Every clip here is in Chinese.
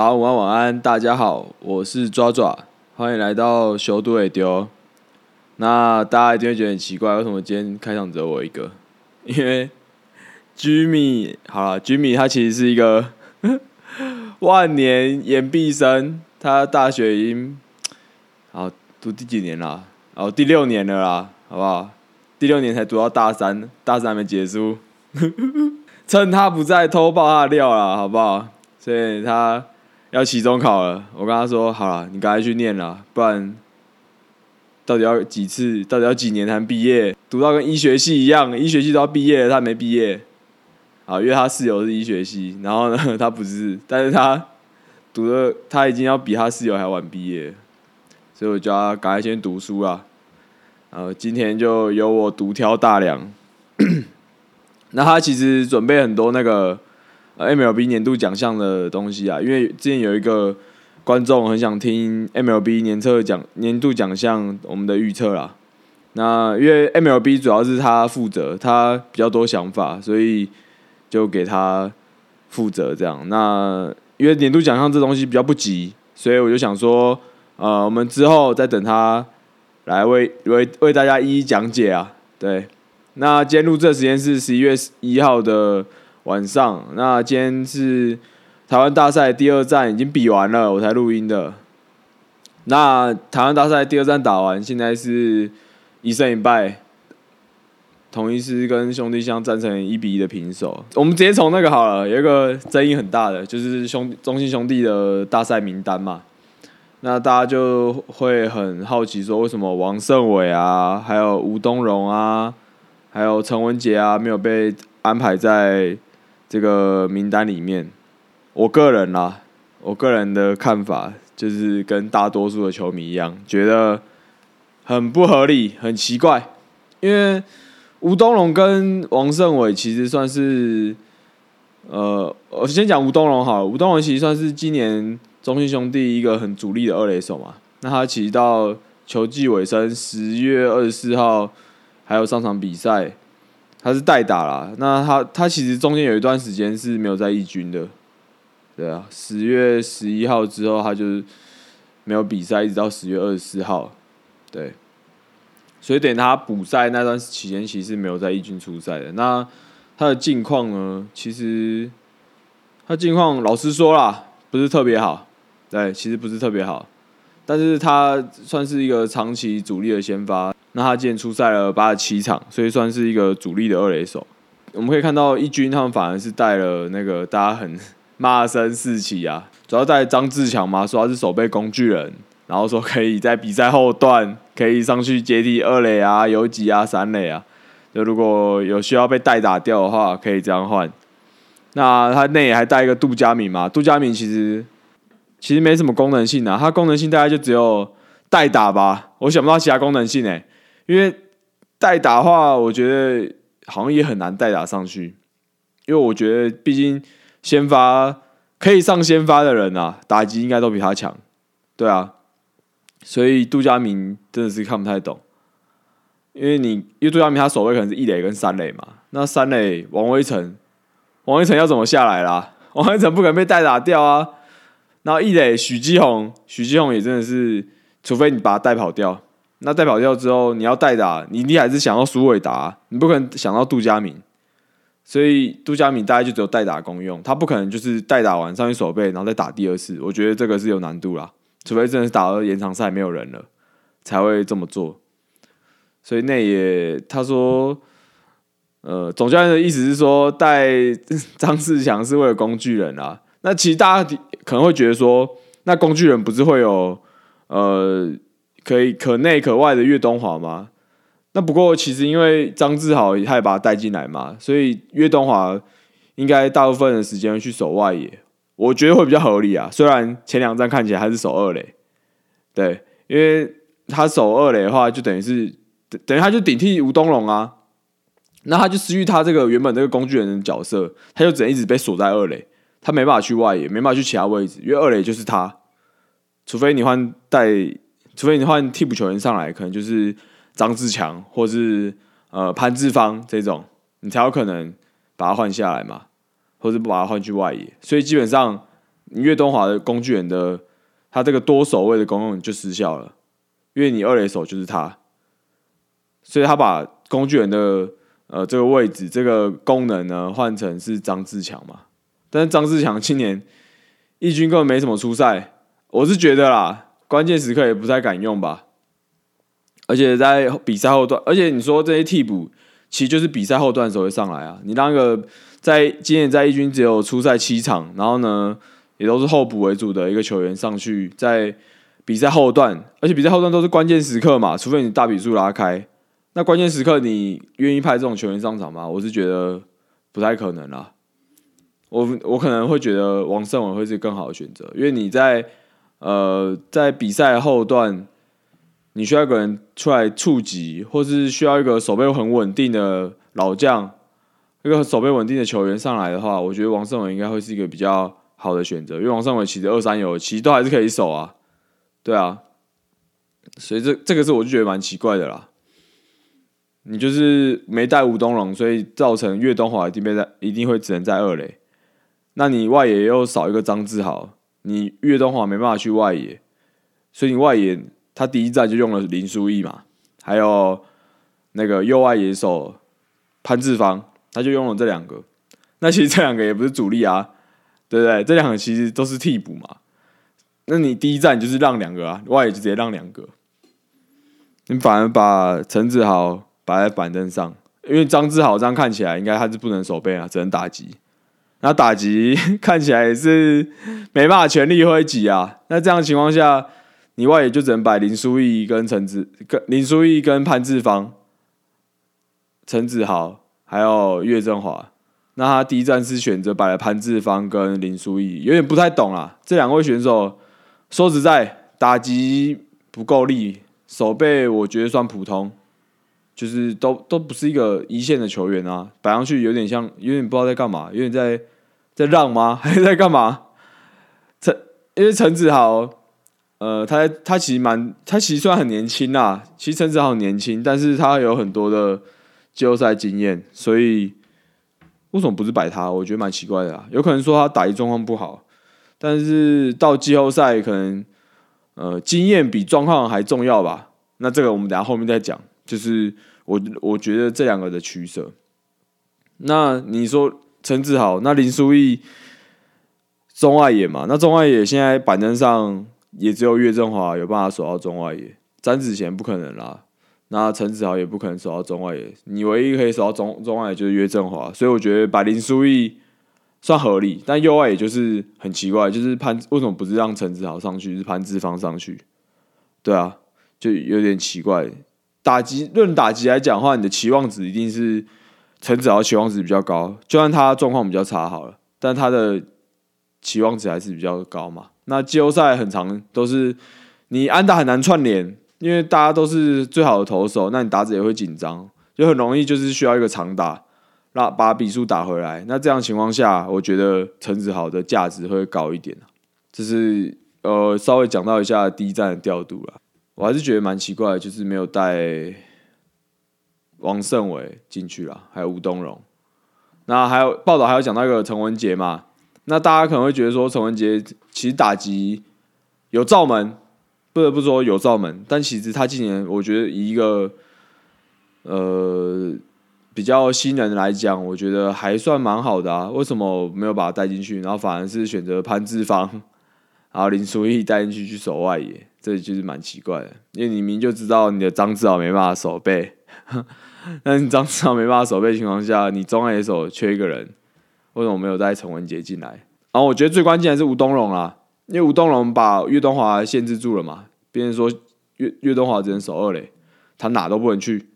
早安、午安、晚安，大家好，我是抓抓，欢迎来到修都尾丢。那大家一定会觉得很奇怪，为什么今天开场只有我一个？因为 Jimmy 好了，Jimmy 他其实是一个 万年研毕生，他大学已经好读第几年了？哦，第六年了啦，好不好？第六年才读到大三，大三还没结束，趁他不在偷爆他的料啦，好不好？所以他。要期中考了，我跟他说好了，你赶快去念了，不然到底要几次，到底要几年才毕业？读到跟医学系一样，医学系都要毕业了，他没毕业。啊，因为他室友是医学系，然后呢，他不是，但是他读的他已经要比他室友还晚毕业，所以我叫他赶快先读书啊。然后今天就由我独挑大梁。那他其实准备很多那个。MLB 年度奖项的东西啊，因为之前有一个观众很想听 MLB 年测奖年度奖项我们的预测啦。那因为 MLB 主要是他负责，他比较多想法，所以就给他负责这样。那因为年度奖项这东西比较不急，所以我就想说，呃，我们之后再等他来为为为大家一一讲解啊。对，那今天录这时间是十一月一号的。晚上，那今天是台湾大赛第二站已经比完了，我才录音的。那台湾大赛第二站打完，现在是一胜一败，统一是跟兄弟相战成一比一的平手。我们直接从那个好了，有一个争议很大的，就是兄中心兄弟的大赛名单嘛。那大家就会很好奇说，为什么王胜伟啊，还有吴东荣啊，还有陈文杰啊，没有被安排在？这个名单里面，我个人啦，我个人的看法就是跟大多数的球迷一样，觉得很不合理，很奇怪。因为吴东龙跟王胜伟其实算是，呃，我先讲吴东龙好。吴东龙其实算是今年中信兄弟一个很主力的二垒手嘛。那他其实到球季尾声，十月二十四号还有上场比赛。他是代打啦，那他他其实中间有一段时间是没有在义军的，对啊，十月十一号之后他就是没有比赛，一直到十月二十四号，对，所以等他补赛那段期间，其实没有在义军出赛的。那他的近况呢？其实他近况老实说啦，不是特别好，对，其实不是特别好，但是他算是一个长期主力的先发。那他今年出赛了八十七场，所以算是一个主力的二垒手。我们可以看到一军他们反而是带了那个大家很骂声四起啊，主要带张志强嘛，说他是守备工具人，然后说可以在比赛后段 可以上去接替二垒啊、游击啊、三垒啊，就如果有需要被代打掉的话，可以这样换。那他内还带一个杜佳敏嘛，杜佳敏其实其实没什么功能性啊，他功能性大概就只有代打吧，我想不到其他功能性诶。因为代打的话，我觉得好像也很难代打上去，因为我觉得毕竟先发可以上先发的人啊，打击应该都比他强，对啊，所以杜佳明真的是看不太懂，因为你因为杜佳明他守卫可能是一垒跟三垒嘛，那三垒王威成，王威成要怎么下来啦？王威成不可能被代打掉啊，然后一垒许基宏，许基宏也真的是，除非你把他带跑掉。那代表掉之后，你要代打，你你还是想要苏伟达，你不可能想到杜佳敏，所以杜佳敏大概就只有代打功用，他不可能就是代打完上去守备，然后再打第二次，我觉得这个是有难度啦，除非真的是打到延长赛没有人了，才会这么做。所以那也他说，呃，总教练的意思是说带张志强是为了工具人啊，那其实大家可能会觉得说，那工具人不是会有呃。可以可内可外的岳东华吗？那不过其实因为张志豪他也把他带进来嘛，所以岳东华应该大部分的时间去守外野，我觉得会比较合理啊。虽然前两站看起来还是守二垒，对，因为他守二垒的话，就等于是等于他就顶替吴东龙啊，那他就失去他这个原本这个工具人的角色，他就只能一直被锁在二垒，他没办法去外野，没办法去其他位置，因为二垒就是他，除非你换带。除非你换替补球员上来，可能就是张志强或是呃潘志芳这种，你才有可能把他换下来嘛，或者不把他换去外野。所以基本上你岳东华的工具人的他这个多守卫的功用就失效了，因为你二垒手就是他，所以他把工具人的呃这个位置这个功能呢换成是张志强嘛，但是张志强今年义军根本没什么出赛，我是觉得啦，关键时刻也不太敢用吧，而且在比赛后段，而且你说这些替补。其实就是比赛后段时候会上来啊，你那个在今年在一军只有出赛七场，然后呢也都是候补为主的一个球员上去，在比赛后段，而且比赛后段都是关键时刻嘛，除非你大比数拉开，那关键时刻你愿意派这种球员上场吗？我是觉得不太可能啦。我我可能会觉得王胜文会是更好的选择，因为你在呃在比赛后段。你需要一个人出来触及，或是需要一个手背很稳定的老将，一个手背稳定的球员上来的话，我觉得王胜伟应该会是一个比较好的选择，因为王胜伟其实二三有，其实都还是可以守啊，对啊，所以这这个是我就觉得蛮奇怪的啦。你就是没带吴东龙，所以造成岳东华一定被在一定会只能在二垒，那你外野又少一个张志豪，你岳东华没办法去外野，所以你外野。他第一站就用了林书义嘛，还有那个右外野手潘志芳，他就用了这两个。那其实这两个也不是主力啊，对不对？这两个其实都是替补嘛。那你第一站就是让两个啊，外野就直接让两个。你反而把陈子豪摆在板凳上，因为张志豪这样看起来应该他是不能守备啊，只能打击。那打击 看起来也是没办法全力挥击啊。那这样情况下。你外野就只能摆林书义跟陈子跟林书义跟潘志芳、陈子豪还有岳振华。那他第一站是选择摆了潘志芳跟林书义，有点不太懂啊。这两位选手说实在打击不够力，手背我觉得算普通，就是都都不是一个一线的球员啊。摆上去有点像，有点不知道在干嘛，有点在在让吗？还是在干嘛？陈因为陈子豪。呃，他他其实蛮，他其实虽然很年轻啦，其实陈子豪很年轻，但是他有很多的季后赛经验，所以为什么不是摆他？我觉得蛮奇怪的啊。有可能说他打击状况不好，但是到季后赛可能呃经验比状况还重要吧？那这个我们等下后面再讲。就是我我觉得这两个的取舍。那你说陈子豪，那林书义中外野嘛？那中外野现在板凳上。也只有岳振华有办法守到中外野，詹子贤不可能啦。那陈子豪也不可能守到中外野，你唯一可以守到中中外野就是岳振华，所以我觉得把林书义算合理，但右外野就是很奇怪，就是潘为什么不是让陈子豪上去，是潘志芳上去？对啊，就有点奇怪。打击论打击来讲的话，你的期望值一定是陈子豪期望值比较高，就算他状况比较差好了，但他的期望值还是比较高嘛。那季后赛很长，都是你安打很难串联，因为大家都是最好的投手，那你打者也会紧张，就很容易就是需要一个长打，让把比数打回来。那这样情况下，我觉得陈子豪的价值会高一点这是呃稍微讲到一下第一站的调度了，我还是觉得蛮奇怪，就是没有带王胜伟进去了，还有吴东荣。那还有报道还有讲到一个陈文杰嘛？那大家可能会觉得说陈文杰其实打击有罩门，不得不说有罩门，但其实他今年我觉得以一个呃比较新人来讲，我觉得还算蛮好的啊。为什么没有把他带进去，然后反而是选择潘志芳，然后林书义带进去去守外野，这就是蛮奇怪的。因为你明就知道你的张志豪没办法守备，那你张志豪没办法守备情况下，你中外野手缺一个人。为什么没有带陈文杰进来？然后我觉得最关键的是吴东荣啦，因为吴东荣把岳东华限制住了嘛。别人说岳岳东华只能守二垒，他哪都不能去。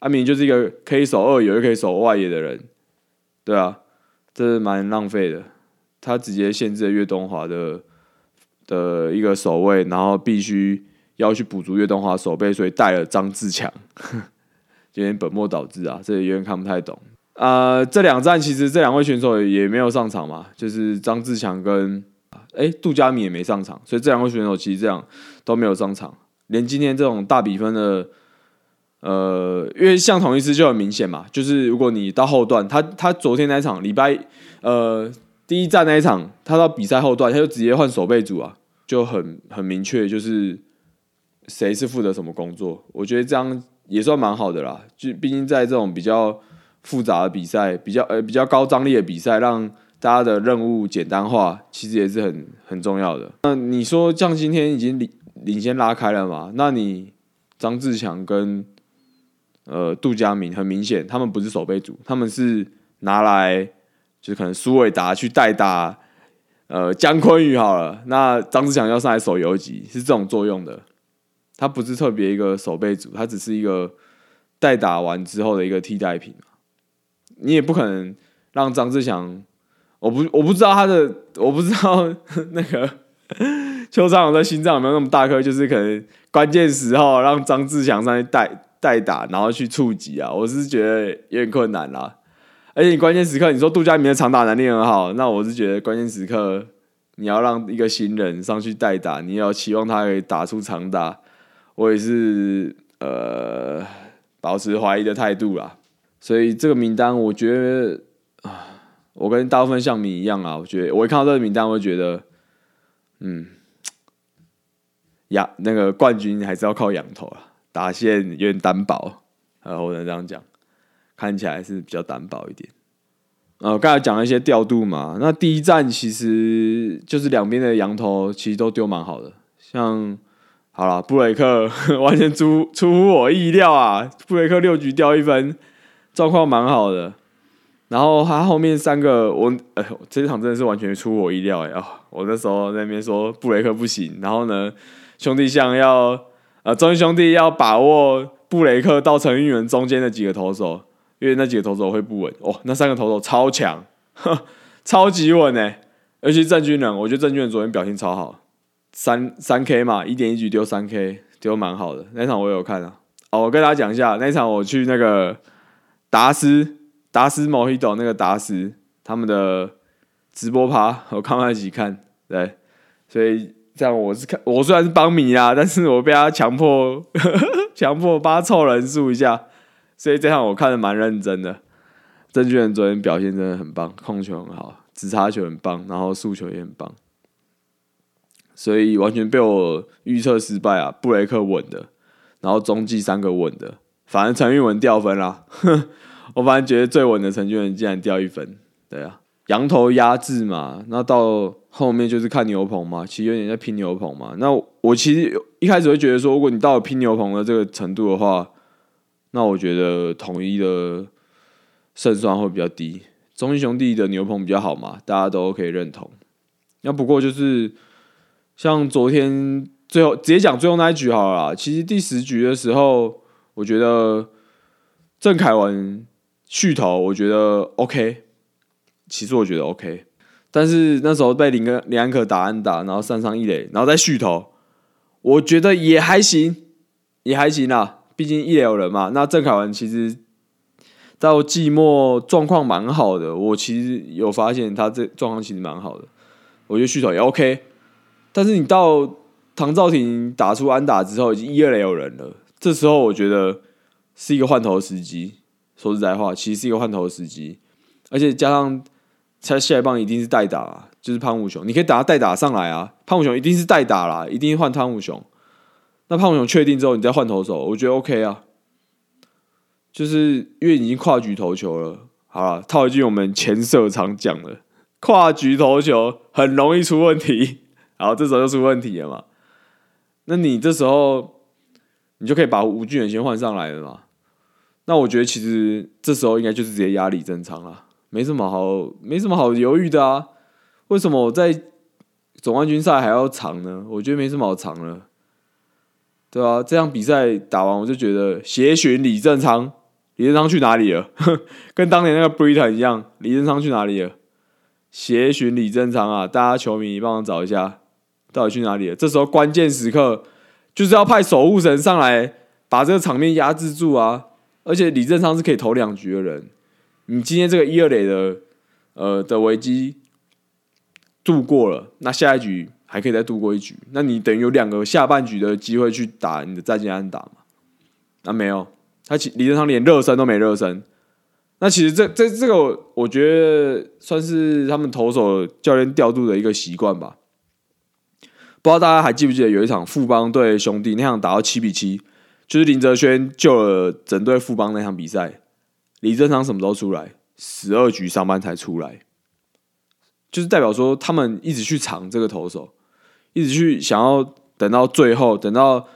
阿明就是一个可以守二野又可以守外野的人，对啊，这是蛮浪费的。他直接限制了岳东华的的一个守卫，然后必须要去补足岳东华守备，所以带了张志强，有点本末倒置啊，这有点看不太懂。呃，这两站其实这两位选手也没有上场嘛，就是张志强跟哎杜佳敏也没上场，所以这两位选手其实这样都没有上场。连今天这种大比分的，呃，因为像同一支就很明显嘛，就是如果你到后段，他他昨天那场礼拜呃第一站那一场，他到比赛后段他就直接换守备组啊，就很很明确，就是谁是负责什么工作。我觉得这样也算蛮好的啦，就毕竟在这种比较复杂的比赛，比较呃比较高张力的比赛，让大家的任务简单化，其实也是很很重要的。那你说像今天已经领领先拉开了嘛？那你张志强跟呃杜佳明很明显，他们不是守备组，他们是拿来就是可能苏伟达去代打呃姜昆宇好了，那张志强要上来守游击，是这种作用的。他不是特别一个守备组，他只是一个代打完之后的一个替代品你也不可能让张志强。我不我不知道他的，我不知道那个 邱昌勇的心脏有没有那么大颗，就是可能关键时候让张志强上去代代打，然后去触及啊，我是觉得有点困难啦。而且你关键时刻，你说杜佳明的长打能力很好，那我是觉得关键时刻你要让一个新人上去代打，你要期望他可以打出长打，我也是呃保持怀疑的态度啦。所以这个名单，我觉得啊。我跟大部分像你一样啊，我觉得我一看到这个名单，我会觉得，嗯，呀，那个冠军还是要靠仰头啊，打线有点单薄，呃，我能这样讲，看起来是比较单薄一点。呃，刚才讲了一些调度嘛，那第一站其实就是两边的羊头其实都丢蛮好的，像好了，布雷克 完全出出乎我意料啊，布雷克六局掉一分，状况蛮好的。然后他后面三个，我呃，这场真的是完全出乎我意料哎啊！我那时候那边说布雷克不行，然后呢，兄弟象要呃，中英兄弟要把握布雷克到陈玉文中间的几个投手，因为那几个投手会不稳哦。那三个投手超强，超级稳哎！尤其郑军人，我觉得郑军人昨天表现超好，三三 K 嘛，一点一局丢三 K，丢蛮好的。那场我有看啊，哦，我跟大家讲一下，那场我去那个达斯。达斯毛希斗那个达斯他们的直播趴，我看在一起看，对，所以这样我是看，我虽然是帮米啦，但是我被他强迫 强迫帮他凑人数一下，所以这场我看的蛮认真的。郑俊仁昨天表现真的很棒，控球很好，直插球很棒，然后速球也很棒，所以完全被我预测失败啊！布雷克稳的，然后中继三个稳的，反正陈玉文掉分啦。我反正觉得最稳的陈俊文竟然掉一分，对啊，羊头压制嘛，那到后面就是看牛棚嘛，其实有点在拼牛棚嘛。那我其实一开始会觉得说，如果你到了拼牛棚的这个程度的话，那我觉得统一的胜算会比较低。中英兄弟的牛棚比较好嘛，大家都可以认同。那不过就是像昨天最后直接讲最后那一局好了，其实第十局的时候，我觉得郑凯文。续投我觉得 OK，其实我觉得 OK，但是那时候被林根林安可打安打，然后上上一垒，然后再续投，我觉得也还行，也还行啦。毕竟一垒有人嘛。那郑凯文其实到季末状况蛮好的，我其实有发现他这状况其实蛮好的，我觉得续投也 OK。但是你到唐兆廷打出安打之后，已经一二垒有人了，这时候我觉得是一个换头时机。说实在话，其实是一个换头的时机，而且加上他下一棒一定是代打，就是潘武雄，你可以打他代打上来啊。潘武雄一定是代打啦，一定换潘武雄。那潘武雄确定之后，你再换投手，我觉得 OK 啊。就是因为已经跨局投球了，好了，套一句我们前社常讲的，跨局投球很容易出问题，好这时候就出问题了嘛。那你这时候你就可以把吴俊远先换上来了嘛。那我觉得其实这时候应该就是直接压力正常了，没什么好没什么好犹豫的啊。为什么我在总冠军赛还要藏呢？我觉得没什么好藏了，对啊，这场比赛打完，我就觉得协寻李正昌，李正昌去哪里了？跟当年那个 Britain 一样，李正昌去哪里了？协寻李正昌啊，大家球迷帮忙找一下，到底去哪里了？这时候关键时刻就是要派守护神上来把这个场面压制住啊！而且李正昌是可以投两局的人，你今天这个一二垒的呃的危机度过了，那下一局还可以再度过一局，那你等于有两个下半局的机会去打你的再见安打嘛？那没有，他其李正昌连热身都没热身，那其实这这这个，我觉得算是他们投手教练调度的一个习惯吧。不知道大家还记不记得有一场富邦对兄弟那场打到七比七，就是林哲轩救了整队富邦那场比赛，李正昌什么时候出来？十二局上班才出来，就是代表说他们一直去藏这个投手，一直去想要等到最后，等到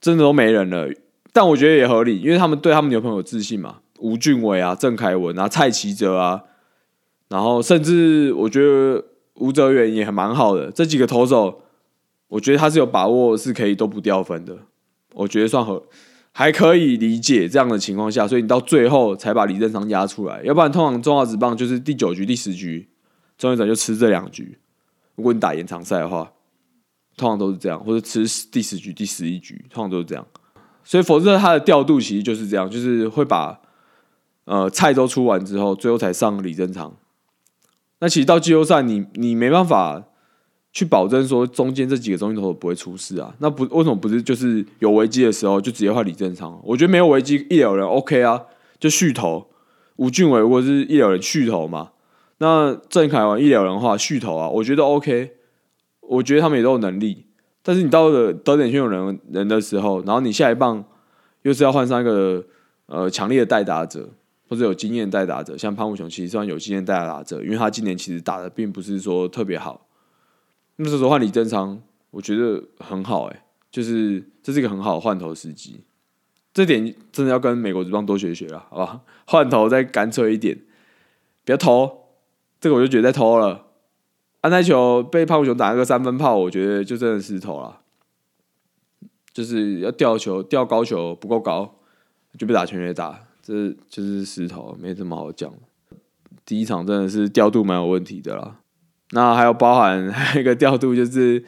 真的都没人了。但我觉得也合理，因为他们对他们牛朋友有自信嘛。吴俊伟啊，郑凯文啊，蔡奇哲啊，然后甚至我觉得吴哲远也蛮好的。这几个投手，我觉得他是有把握是可以都不掉分的。我觉得算合，还可以理解这样的情况下，所以你到最后才把李正昌压出来。要不然通常中华职棒就是第九局、第十局，终结者就吃这两局。如果你打延长赛的话，通常都是这样，或者吃第十局、第十一局，通常都是这样。所以否则他的调度其实就是这样，就是会把。呃，菜都出完之后，最后才上李正昌。那其实到季后赛，你你没办法去保证说中间这几个中心投手不会出事啊。那不为什么不是就是有危机的时候就直接换李正昌？我觉得没有危机，一有人 OK 啊，就续投吴俊伟，或者是一有人续投嘛。那郑凯文一有人话续投啊，我觉得 OK。我觉得他们也都有能力，但是你到了得点圈有人人的时候，然后你下一棒又是要换上一个呃强烈的代打者。或者有经验代打者，像潘武雄其实算有经验代打者，因为他今年其实打的并不是说特别好。那时候换李正昌，我觉得很好，哎，就是这是一个很好的换头时机。这点真的要跟美国职棒多学学了，好吧？换头再干脆一点，不要投，这个我就觉得在偷了。安泰球被潘武雄打了个三分炮，我觉得就真的是投了，就是要吊球吊高球不够高，就被打全垒打。这就是石头，没什么好讲。第一场真的是调度蛮有问题的啦。那还有包含 还有一个调度，就是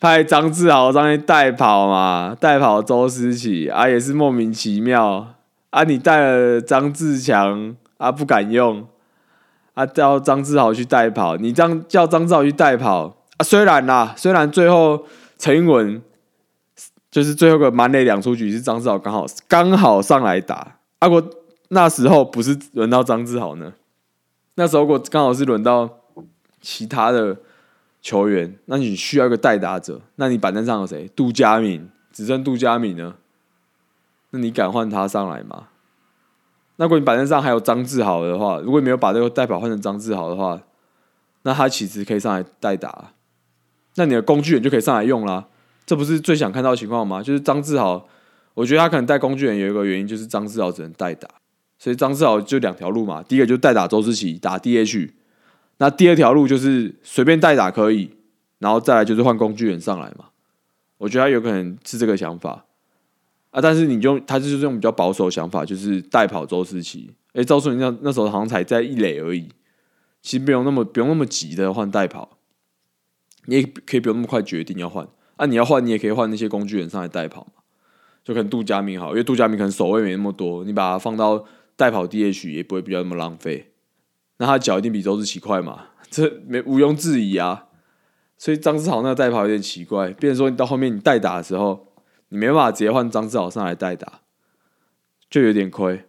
派张志豪上去代跑嘛，代跑周思琪啊，也是莫名其妙啊。你带了张志强啊，不敢用啊，叫张志豪去代跑。你这样叫张志豪去代跑啊，虽然啦，虽然最后陈英文就是最后个满垒两出局是张志豪刚好刚好上来打。阿果那时候不是轮到张志豪呢，那时候果刚好是轮到其他的球员，那你需要一个代打者，那你板凳上有谁？杜佳敏，只剩杜佳敏呢，那你敢换他上来吗？那如果你板凳上还有张志豪的话，如果你没有把这个代表换成张志豪的话，那他其实可以上来代打，那你的工具人就可以上来用啦。这不是最想看到的情况吗？就是张志豪。我觉得他可能带工具人有一个原因，就是张志豪只能代打，所以张志豪就两条路嘛。第一个就代打周志奇打 DH，那第二条路就是随便代打可以，然后再来就是换工具人上来嘛。我觉得他有可能是这个想法啊，但是你就他就是用比较保守的想法，就是代跑周思齐。哎，赵顺那那时候好像才在一垒而已，其实不用那么不用那么急的换代跑，你也可以不用那么快决定要换啊。你要换，你也可以换那些工具人上来代跑嘛。就可能杜佳明好，因为杜佳明可能守卫没那么多，你把它放到代跑 DH 也不会比较那么浪费。那他脚一定比周志奇快嘛？这没毋庸置疑啊。所以张志豪那个代跑有点奇怪，变成说你到后面你代打的时候，你没办法直接换张志豪上来代打，就有点亏。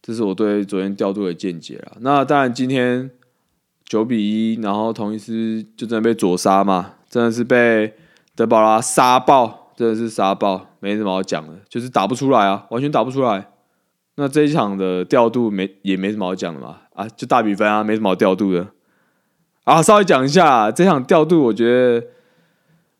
这是我对昨天调度的见解了。那当然今天九比一，然后同一师就真的被左杀嘛，真的是被德保拉杀爆。真的是杀爆，没什么好讲的，就是打不出来啊，完全打不出来。那这一场的调度没也没什么好讲的嘛，啊，就大比分啊，没什么好调度的。啊，稍微讲一下这场调度，我觉得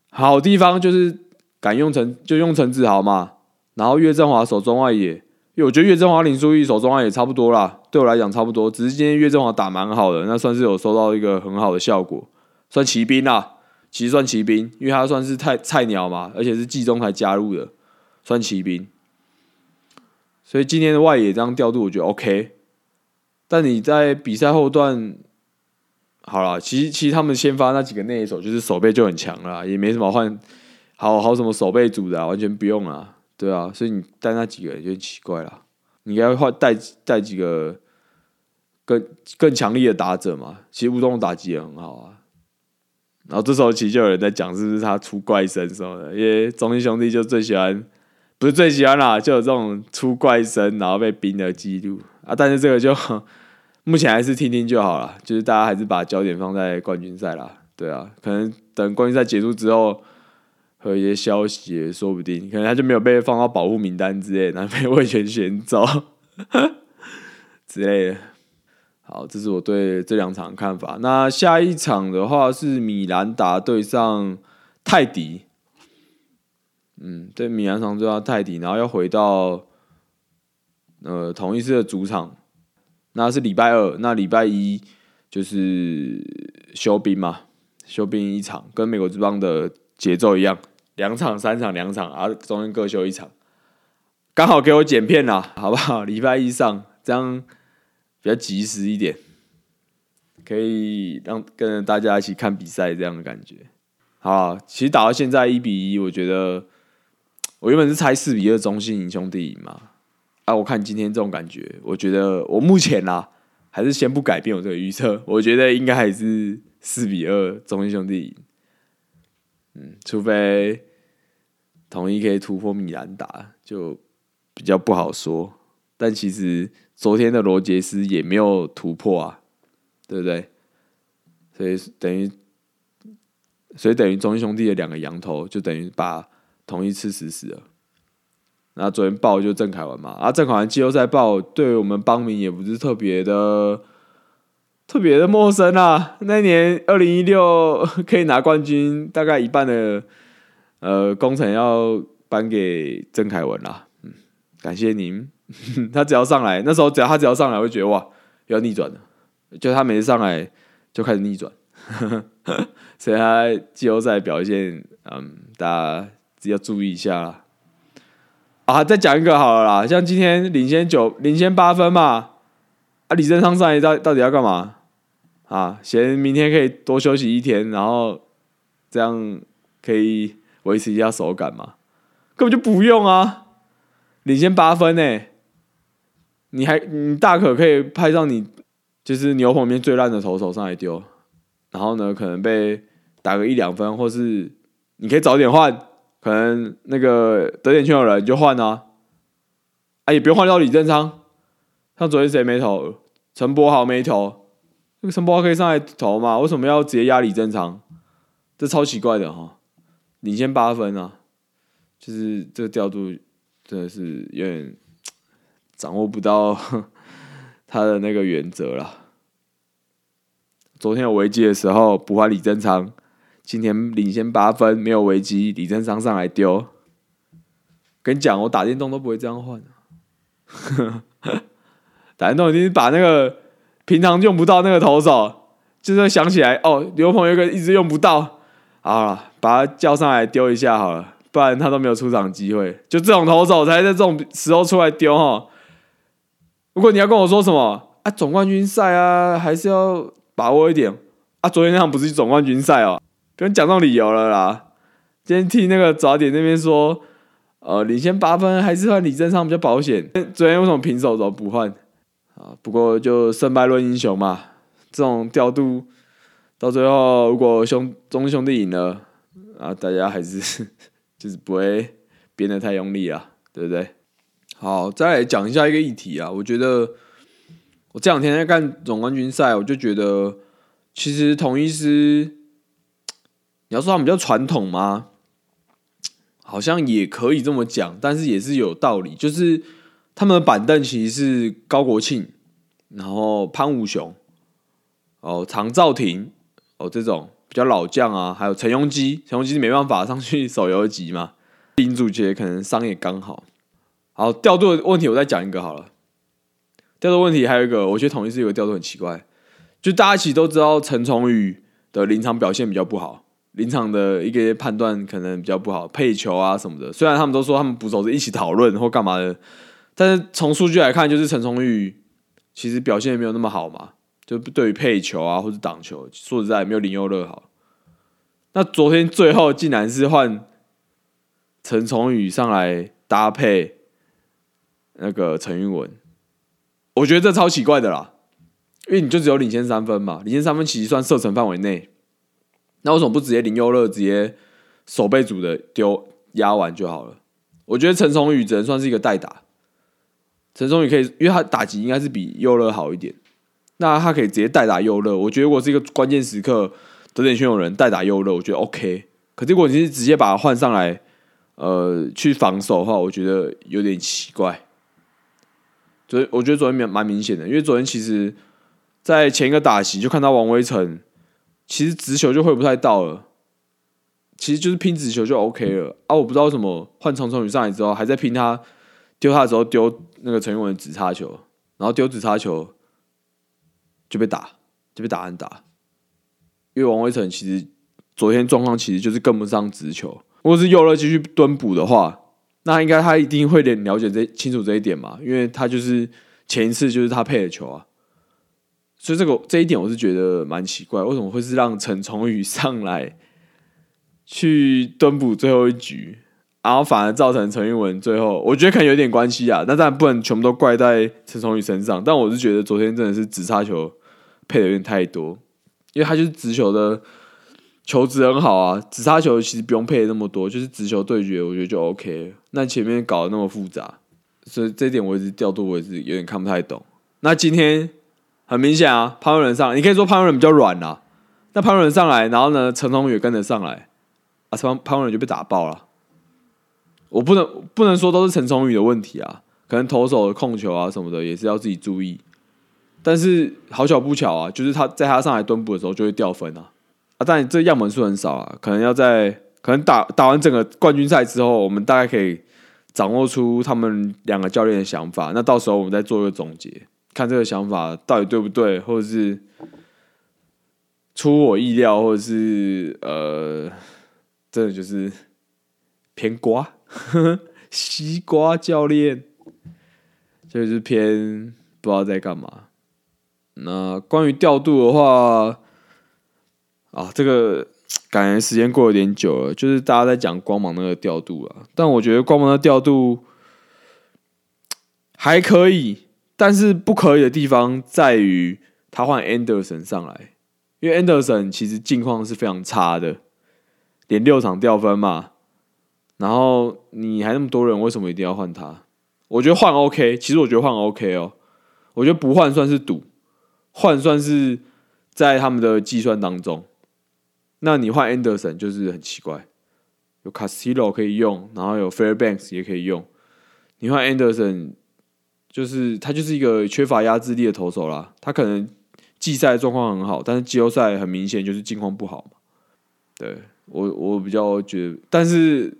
好地方就是敢用陈就用陈子豪嘛，然后岳振华守中外野，因为我觉得岳振华林书义守中外野差不多啦，对我来讲差不多，只是今天岳振华打蛮好的，那算是有收到一个很好的效果，算骑兵啦。其实算骑兵，因为他算是太菜鸟嘛，而且是季中才加入的，算骑兵。所以今天的外野这样调度，我觉得 OK。但你在比赛后段，好了，其实其实他们先发那几个内手就是手背就很强了，也没什么换，好好什么守备组的，啊，完全不用啊，对啊，所以你带那几个有点奇怪了，你应该换带带几个更更强力的打者嘛。其实吴东打击也很好啊。然后这时候其实就有人在讲，是不是他出怪声什么的？因为中心兄弟就最喜欢，不是最喜欢啦，就有这种出怪声然后被冰的记录啊，但是这个就 目前还是听听就好了，就是大家还是把焦点放在冠军赛啦。对啊，可能等冠军赛结束之后，和一些消息，说不定可能他就没有被放到保护名单之类，然后被魏权选走 之类的。好，这是我对这两场看法。那下一场的话是米兰达对上泰迪。嗯，对，米兰场对上泰迪，然后要回到呃同一次的主场，那是礼拜二，那礼拜一就是休兵嘛，休兵一场，跟美国之邦的节奏一样，两场、三场、两场，啊，中间各休一场，刚好给我剪片啦，好不好？礼拜一上，这样比较及时一点，可以让跟大家一起看比赛这样的感觉。好，其实打到现在一比一，我觉得。我原本是猜四比二中信赢兄弟赢嘛，啊，我看今天这种感觉，我觉得我目前啦，还是先不改变我这个预测，我觉得应该还是四比二中信兄弟赢，嗯，除非统一可以突破米兰达，就比较不好说。但其实昨天的罗杰斯也没有突破啊，对不对？所以等于，所以等于中信兄弟的两个羊头，就等于把。统一吃死死了，那昨天报就郑凯文嘛，啊，郑凯文季后赛报对我们邦民也不是特别的特别的陌生啊。那年二零一六 可以拿冠军，大概一半的呃工程要颁给郑凯文啦。嗯，感谢您，他只要上来，那时候只要他只要上来，会觉得哇要逆转的，就他每次上来就开始逆转，所以他季后赛表现，嗯，大家。要注意一下啦。啊！再讲一个好了啦，像今天领先九、领先八分嘛，啊，李正昌上来到到底要干嘛？啊，嫌明天可以多休息一天，然后这样可以维持一下手感嘛？根本就不用啊！领先八分呢，你还你大可可以派上你就是牛棚里面最烂的投手上来丢，然后呢，可能被打个一两分，或是你可以早点换。可能那个得点圈有人就换啊，啊也不用换到李正昌，像昨天谁没投？陈柏豪没投，那个陈柏豪可以上来投嘛？为什么要直接压李正昌？这超奇怪的哈！领先八分啊，就是这个调度真的是有点掌握不到 他的那个原则了。昨天有危机的时候不换李正昌。今天领先八分，没有危机，李正昌上来丢。跟你讲，我打电动都不会这样换。打电动已经把那个平常用不到那个投手，就是想起来哦，刘鹏有个一直用不到，好了，把他叫上来丢一下好了，不然他都没有出场机会。就这种投手才在这种时候出来丢哈。如果你要跟我说什么啊，总冠军赛啊，还是要把握一点啊。昨天那场不是总冠军赛哦。不用讲这种理由了啦。今天听那个早点那边说，呃，领先八分还是换李正昌比较保险。昨天为什么平手怎么不换？啊，不过就胜败论英雄嘛。这种调度到最后，如果兄中兄弟赢了，啊，大家还是 就是不会编的太用力啊，对不对？好，再来讲一下一个议题啊。我觉得我这两天在看总冠军赛，我就觉得其实同一师。你要说他们比较传统吗？好像也可以这么讲，但是也是有道理。就是他们的板凳其实是高国庆，然后潘武雄，哦，常兆廷，哦，这种比较老将啊，还有陈庸基，陈庸基没办法上去手游级嘛。林主角可能伤也刚好。好，调度的问题我再讲一个好了。调度问题还有一个，我觉得统一是有个调度很奇怪，就大家其实都知道陈崇宇的临场表现比较不好。临场的一个判断可能比较不好，配球啊什么的。虽然他们都说他们捕手是一起讨论或干嘛的，但是从数据来看，就是陈崇宇其实表现也没有那么好嘛。就对于配球啊或者挡球，说实在没有林佑乐好。那昨天最后竟然是换陈崇宇上来搭配那个陈玉文，我觉得这超奇怪的啦，因为你就只有领先三分嘛，领先三分其实算射程范围内。那为什么不直接林优乐直接守备组的丢压完就好了？我觉得陈崇宇只能算是一个代打，陈松宇可以，因为他打击应该是比优乐好一点，那他可以直接代打优乐。我觉得如果是一个关键时刻得点圈有人代打优乐，我觉得 OK。可是如果你是直接把他换上来，呃，去防守的话，我觉得有点奇怪。所以我觉得昨天蛮蛮明显的，因为昨天其实，在前一个打席就看到王威成，其实直球就会不太到了，其实就是拼直球就 OK 了啊！我不知道为什么换陈崇宇上来之后，还在拼他丢他的时候丢那个陈玉文直插球，然后丢直插球就被打，就被打安打。因为王威成其实昨天状况其实就是跟不上直球，如果是右乐继续蹲补的话。那应该他一定会了了解这清楚这一点嘛，因为他就是前一次就是他配的球啊，所以这个这一点我是觉得蛮奇怪，为什么会是让陈崇宇上来去蹲补最后一局，然后反而造成陈玉文最后，我觉得可能有点关系啊，那当然不能全部都怪在陈崇宇身上，但我是觉得昨天真的是直插球配的有点太多，因为他就是直球的。球质很好啊，直插球其实不用配那么多，就是直球对决，我觉得就 OK。那前面搞得那么复杂，所以这点我一直调度我是有点看不太懂。那今天很明显啊，潘文伦上，你可以说潘文伦比较软啦。那潘文伦上来，然后呢，陈宏也跟着上来，啊，潘潘文伦就被打爆了。我不能不能说都是陈崇宇的问题啊，可能投手的控球啊什么的也是要自己注意。但是好巧不巧啊，就是他在他上来蹲步的时候就会掉分啊啊。但这样本数很少啊，可能要在可能打打完整个冠军赛之后，我们大概可以掌握出他们两个教练的想法。那到时候我们再做一个总结，看这个想法到底对不对，或者是出我意料，或者是呃，真的就是偏瓜呵 呵西瓜教练，就是偏不知道在干嘛。那关于调度的话。啊，这个感觉时间过有点久了，就是大家在讲光芒那个调度啊，但我觉得光芒的调度还可以，但是不可以的地方在于他换 Anderson 上来，因为 Anderson 其实境况是非常差的，连六场掉分嘛，然后你还那么多人，为什么一定要换他？我觉得换 OK，其实我觉得换 OK 哦，我觉得不换算是赌，换算是在他们的计算当中。那你换 Anderson 就是很奇怪，有 Castillo 可以用，然后有 Fairbanks 也可以用。你换 Anderson 就是他就是一个缺乏压制力的投手啦。他可能季赛状况很好，但是季后赛很明显就是境况不好嘛。对我我比较觉得，但是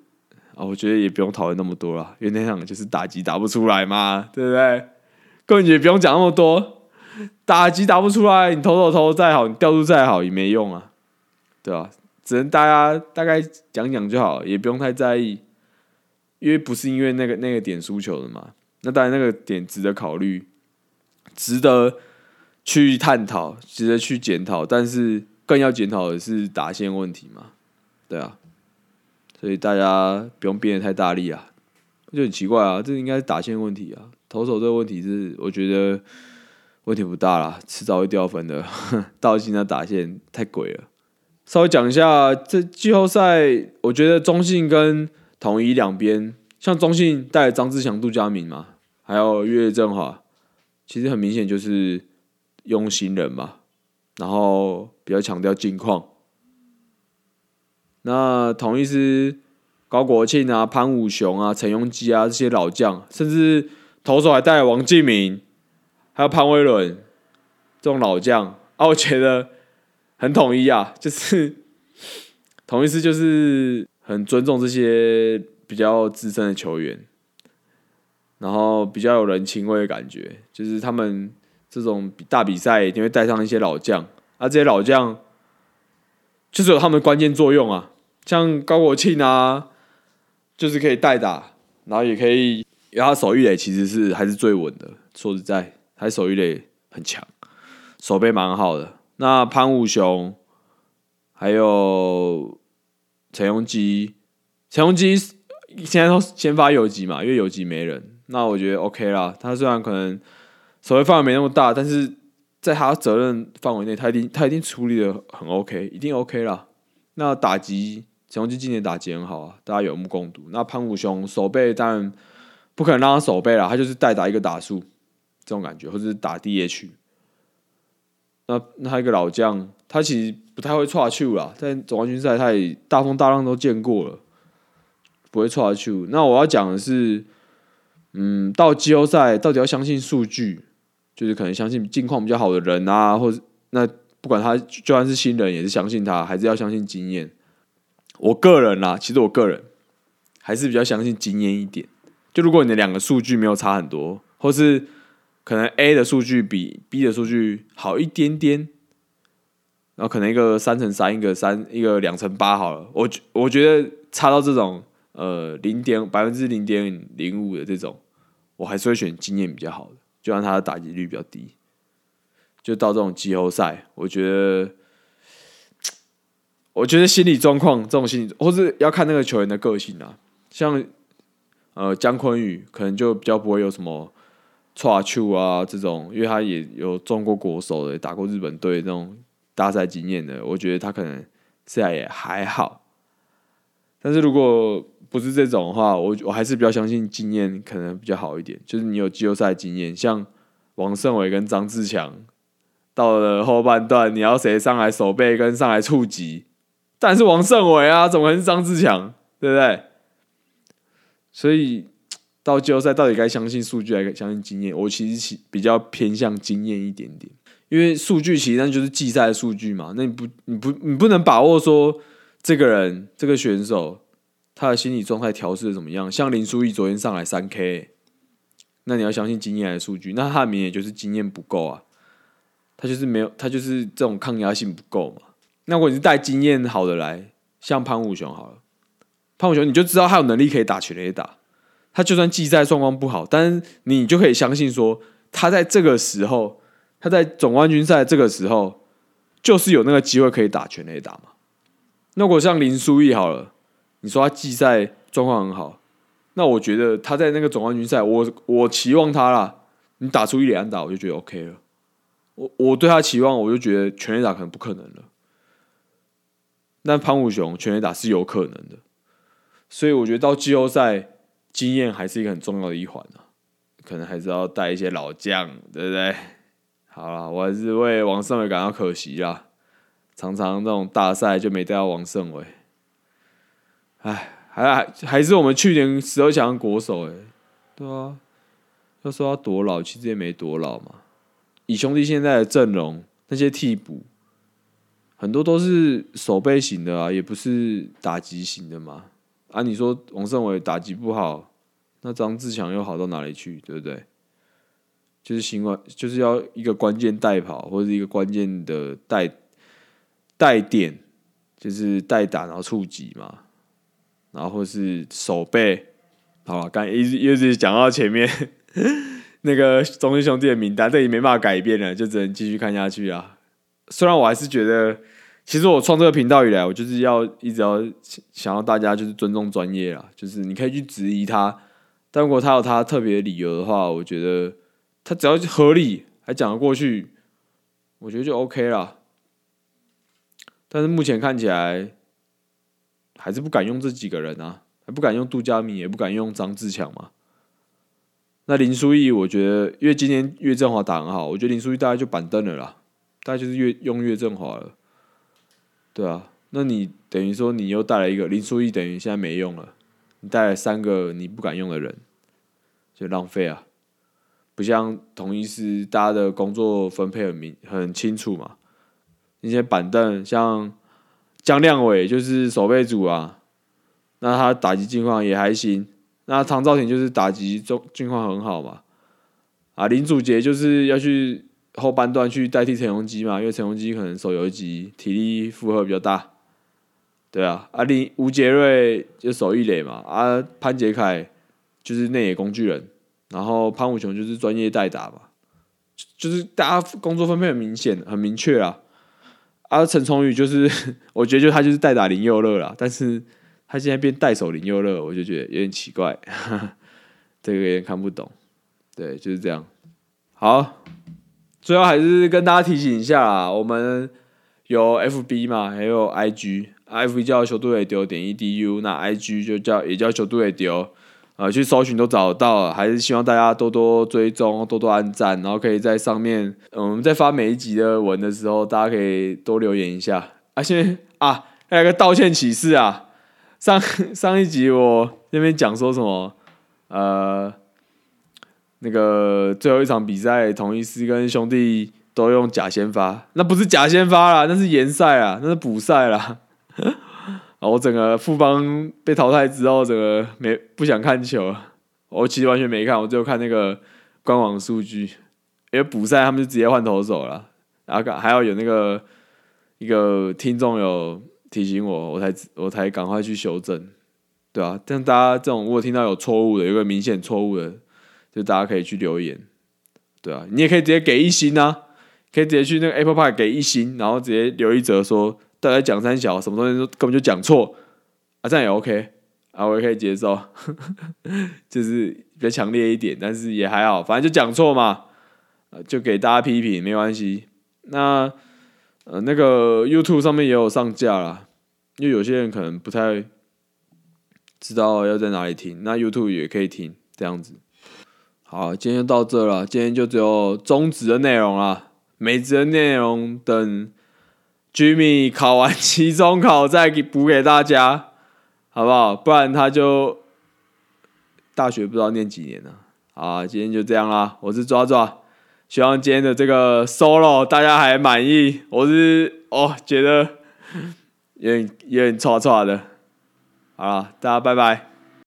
啊，我觉得也不用讨论那么多了，因为那场就是打击打不出来嘛，对不对？根本也不用讲那么多，打击打不出来，你投手投再好，你调度再好也没用啊。对啊，只能大家大概讲讲就好，也不用太在意，因为不是因为那个那个点输球的嘛。那当然那个点值得考虑，值得去探讨，值得去检讨。但是更要检讨的是打线问题嘛。对啊，所以大家不用变得太大力啊，就很奇怪啊，这应该是打线问题啊。投手这个问题是我觉得问题不大啦，迟早会掉分的。到现在打线太鬼了。稍微讲一下这季后赛，我觉得中信跟统一两边，像中信带张志强、杜佳明嘛，还有岳振华，其实很明显就是用新人嘛，然后比较强调近况。那同一是高国庆啊、潘武雄啊、陈庸基啊这些老将，甚至投手还带王敬明，还有潘威伦这种老将啊，我觉得。很统一啊，就是同一是就是很尊重这些比较资深的球员，然后比较有人情味的感觉，就是他们这种大比赛一定会带上一些老将，啊，这些老将就是有他们关键作用啊，像高国庆啊，就是可以代打，然后也可以，因为他手一垒其实是还是最稳的，说实在，他手一垒很强，手背蛮好的。那潘武雄，还有陈庸基，陈庸基现在都先发游击嘛，因为游击没人。那我觉得 OK 啦。他虽然可能守备范围没那么大，但是在他责任范围内，他一定他一定处理的很 OK，一定 OK 啦。那打击陈庸基今年打击很好啊，大家有目共睹。那潘武雄守备当然不可能让他守备了，他就是代打一个打数这种感觉，或者是打 DH。那那他一个老将，他其实不太会错球啦，在总冠军赛他也大风大浪都见过了，不会错球。那我要讲的是，嗯，到季后赛到底要相信数据，就是可能相信境况比较好的人啊，或者那不管他就算是新人，也是相信他，还是要相信经验。我个人啦，其实我个人还是比较相信经验一点。就如果你的两个数据没有差很多，或是可能 A 的数据比 B 的数据好一点点，然后可能一个三乘三，一个三，一个两乘八好了。我我觉得差到这种呃零点百分之零点零五的这种，我还是会选经验比较好的，就让他的打击率比较低。就到这种季后赛，我觉得。我觉得心理状况这种心理，或是要看那个球员的个性啊。像呃姜昆宇，可能就比较不会有什么错球啊这种，因为他也有中过国手的，打过日本队那种大赛经验的。我觉得他可能现在也还好。但是如果不是这种的话，我我还是比较相信经验可能比较好一点。就是你有季后赛经验，像王胜伟跟张志强，到了后半段，你要谁上来守备跟上来触及？但是王胜伟啊，怎么可能是张志强？对不对？所以到季后赛到底该相信数据还是相信经验？我其实比较偏向经验一点点，因为数据其实那就是季赛的数据嘛。那你不你不你不能把握说这个人这个选手他的心理状态调试的怎么样？像林书义昨天上来三 K，那你要相信经验的数据，那他明显就是经验不够啊，他就是没有他就是这种抗压性不够嘛。那如果你是带经验好的来，像潘武雄好了，潘武雄你就知道他有能力可以打全垒打，他就算季赛状况不好，但是你就可以相信说，他在这个时候，他在总冠军赛这个时候，就是有那个机会可以打全垒打嘛。那如果像林书义好了，你说他季赛状况很好，那我觉得他在那个总冠军赛，我我期望他啦，你打出一连打，我就觉得 OK 了。我我对他期望，我就觉得全垒打可能不可能了。那潘武雄全垒打是有可能的，所以我觉得到季后赛经验还是一个很重要的一环啊，可能还是要带一些老将，对不对？好了，我还是为王胜伟感到可惜啦，常常这种大赛就没带到王胜伟，哎，还还还是我们去年十二强国手哎，对啊，要说他多老，其实也没多老嘛，以兄弟现在的阵容，那些替补。很多都是守备型的啊，也不是打击型的嘛。啊，你说王胜伟打击不好，那张志强又好到哪里去？对不对？就是新关，就是要一个关键带跑，或者一个关键的带带点，就是带打然后触及嘛，然后或是守备。好了，刚一直一直讲到前面 那个中信兄弟的名单，这也没办法改变了，就只能继续看下去啊。虽然我还是觉得。其实我创这个频道以来，我就是要一直要想要大家就是尊重专业啦，就是你可以去质疑他，但如果他有他特别的理由的话，我觉得他只要合理还讲得过去，我觉得就 OK 啦。但是目前看起来还是不敢用这几个人啊，还不敢用杜佳敏，也不敢用张志强嘛。那林书义，我觉得因为今年岳振华打很好，我觉得林书义大概就板凳了啦，大概就是岳用岳振华了。对啊，那你等于说你又带了一个林书义，等于现在没用了。你带了三个你不敢用的人，就浪费啊！不像同一师，大家的工作分配很明很清楚嘛。那些板凳像江亮伟就是守备组啊，那他打击近况也还行。那唐兆廷就是打击中近况很好嘛。啊，林祖杰就是要去。后半段去代替陈荣基嘛，因为陈荣基可能手游级体力负荷比较大，对啊，啊林吴杰瑞就守一垒嘛，啊潘杰凯就是内野工具人，然后潘武雄就是专业代打嘛，就是大家工作分配很明显很明确啊，啊陈崇宇就是 我觉得就他就是代打林佑乐啦，但是他现在变代手林佑乐，我就觉得有点奇怪，这个有点看不懂，对，就是这样，好。最后还是跟大家提醒一下啊，我们有 FB 嘛，还有 IG，FB 叫球队丢点 edu，那 IG 就叫也叫球队丢呃，去搜寻都找得到，还是希望大家多多追踪，多多按赞，然后可以在上面，嗯，我们在发每一集的文的时候，大家可以多留言一下。啊，现在啊，还有个道歉启事啊，上上一集我那边讲说什么，呃，那个最后一场比赛，同一师跟兄弟都用假先发，那不是假先发啦，那是延赛啊，那是补赛啦。我整个副帮被淘汰之后，整个没不想看球，我其实完全没看，我只有看那个官网数据。因为补赛他们就直接换投手了，然后还要有那个一个听众有提醒我，我才我才赶快去修正，对啊，但大家这种如果听到有错误的，有个明显错误的，就大家可以去留言，对啊，你也可以直接给一星啊，可以直接去那个 Apple Pay 给一星，然后直接留一则说。大家讲三小，什么东西都根本就讲错啊，这样也 OK 啊，我也可以接受，就是比较强烈一点，但是也还好，反正就讲错嘛，就给大家批评没关系。那呃，那个 YouTube 上面也有上架了，因为有些人可能不太知道要在哪里听，那 YouTube 也可以听这样子。好，今天就到这了，今天就只有中职的内容了，美职的内容等。Jimmy 考完 期中考再给补给大家，好不好？不然他就大学不知道念几年了。啊，今天就这样啦，我是抓抓，希望今天的这个 solo 大家还满意。我是哦，觉得 有点有点差差的。好了，大家拜拜。